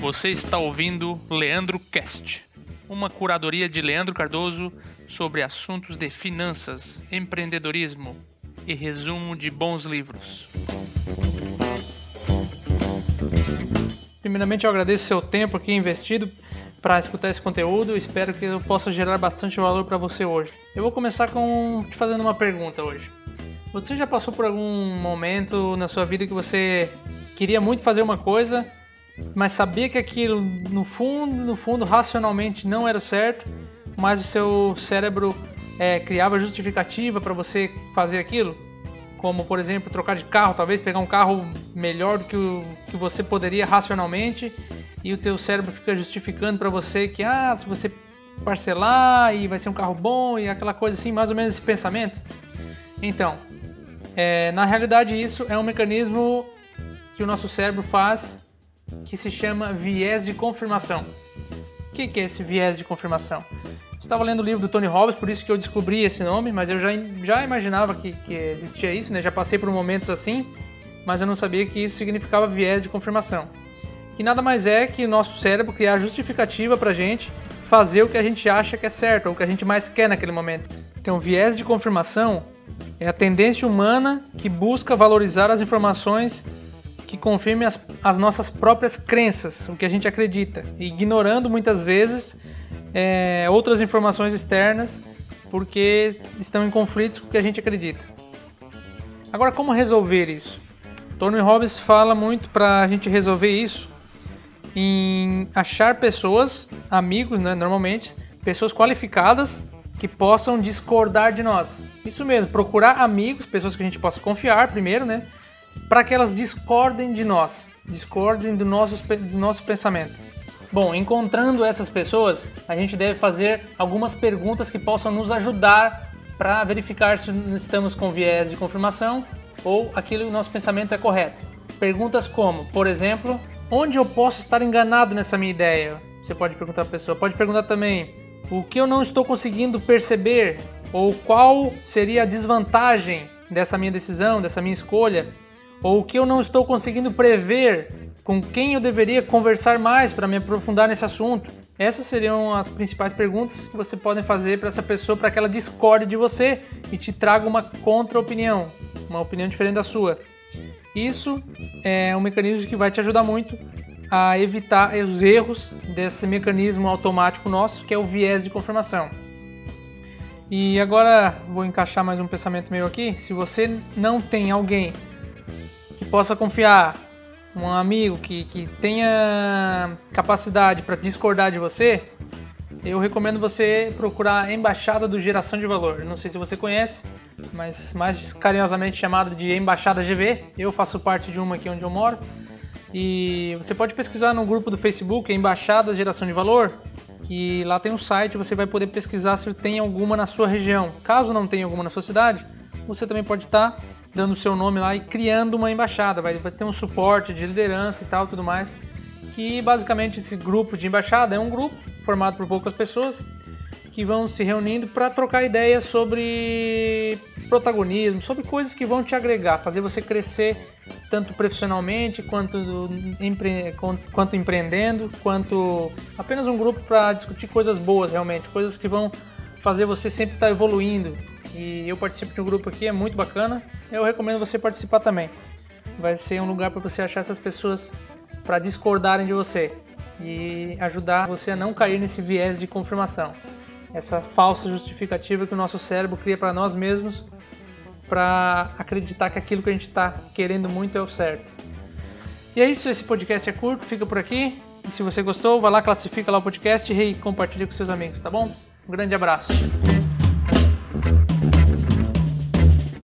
Você está ouvindo Leandro Cast, uma curadoria de Leandro Cardoso sobre assuntos de finanças, empreendedorismo e resumo de bons livros. Primeiramente, eu agradeço seu tempo aqui investido para escutar esse conteúdo. Espero que eu possa gerar bastante valor para você hoje. Eu vou começar com te fazendo uma pergunta hoje. Você já passou por algum momento na sua vida que você queria muito fazer uma coisa, mas sabia que aquilo no fundo, no fundo, racionalmente não era certo, mas o seu cérebro é, criava justificativa para você fazer aquilo? Como, por exemplo, trocar de carro, talvez pegar um carro melhor do que o que você poderia racionalmente, e o teu cérebro fica justificando para você que, ah, se você parcelar e vai ser um carro bom e aquela coisa assim, mais ou menos esse pensamento. Então, é, na realidade isso é um mecanismo que o nosso cérebro faz que se chama viés de confirmação. O que, que é esse viés de confirmação? Estava lendo o livro do Tony Robbins, por isso que eu descobri esse nome, mas eu já, já imaginava que, que existia isso, né? já passei por momentos assim, mas eu não sabia que isso significava viés de confirmação. Que nada mais é que o nosso cérebro criar justificativa para a gente fazer o que a gente acha que é certo, ou o que a gente mais quer naquele momento. Então, viés de confirmação é a tendência humana que busca valorizar as informações que confirme as, as nossas próprias crenças, o que a gente acredita, ignorando muitas vezes é, outras informações externas porque estão em conflitos com o que a gente acredita. Agora, como resolver isso? Tony Robbins fala muito para a gente resolver isso em achar pessoas, amigos, né, normalmente, pessoas qualificadas que possam discordar de nós. Isso mesmo, procurar amigos, pessoas que a gente possa confiar primeiro, né? para que elas discordem de nós, discordem do nosso, do nosso pensamento. Bom, encontrando essas pessoas, a gente deve fazer algumas perguntas que possam nos ajudar para verificar se estamos com viés de confirmação ou aquilo o nosso pensamento é correto. Perguntas como, por exemplo, onde eu posso estar enganado nessa minha ideia? Você pode perguntar para a pessoa. Pode perguntar também, o que eu não estou conseguindo perceber? Ou qual seria a desvantagem dessa minha decisão, dessa minha escolha? Ou que eu não estou conseguindo prever? Com quem eu deveria conversar mais para me aprofundar nesse assunto? Essas seriam as principais perguntas que você pode fazer para essa pessoa para que ela discorde de você e te traga uma contra-opinião, uma opinião diferente da sua. Isso é um mecanismo que vai te ajudar muito a evitar os erros desse mecanismo automático nosso, que é o viés de confirmação. E agora vou encaixar mais um pensamento meu aqui. Se você não tem alguém possa confiar, um amigo que, que tenha capacidade para discordar de você, eu recomendo você procurar a Embaixada do Geração de Valor. Não sei se você conhece, mas mais carinhosamente chamado de Embaixada GV. Eu faço parte de uma aqui onde eu moro. E você pode pesquisar no grupo do Facebook Embaixada Geração de Valor. E lá tem um site, você vai poder pesquisar se tem alguma na sua região. Caso não tenha alguma na sua cidade, você também pode estar dando o seu nome lá e criando uma embaixada. Vai, ter um suporte de liderança e tal, tudo mais. Que basicamente esse grupo de embaixada é um grupo formado por poucas pessoas que vão se reunindo para trocar ideias sobre protagonismo, sobre coisas que vão te agregar, fazer você crescer tanto profissionalmente quanto, empre, quanto empreendendo, quanto apenas um grupo para discutir coisas boas realmente, coisas que vão fazer você sempre estar tá evoluindo, e eu participo de um grupo aqui, é muito bacana. Eu recomendo você participar também. Vai ser um lugar para você achar essas pessoas para discordarem de você e ajudar você a não cair nesse viés de confirmação. Essa falsa justificativa que o nosso cérebro cria para nós mesmos para acreditar que aquilo que a gente está querendo muito é o certo. E é isso, esse podcast é curto, fica por aqui. E se você gostou, vai lá, classifica lá o podcast e compartilha com seus amigos, tá bom? Um grande abraço.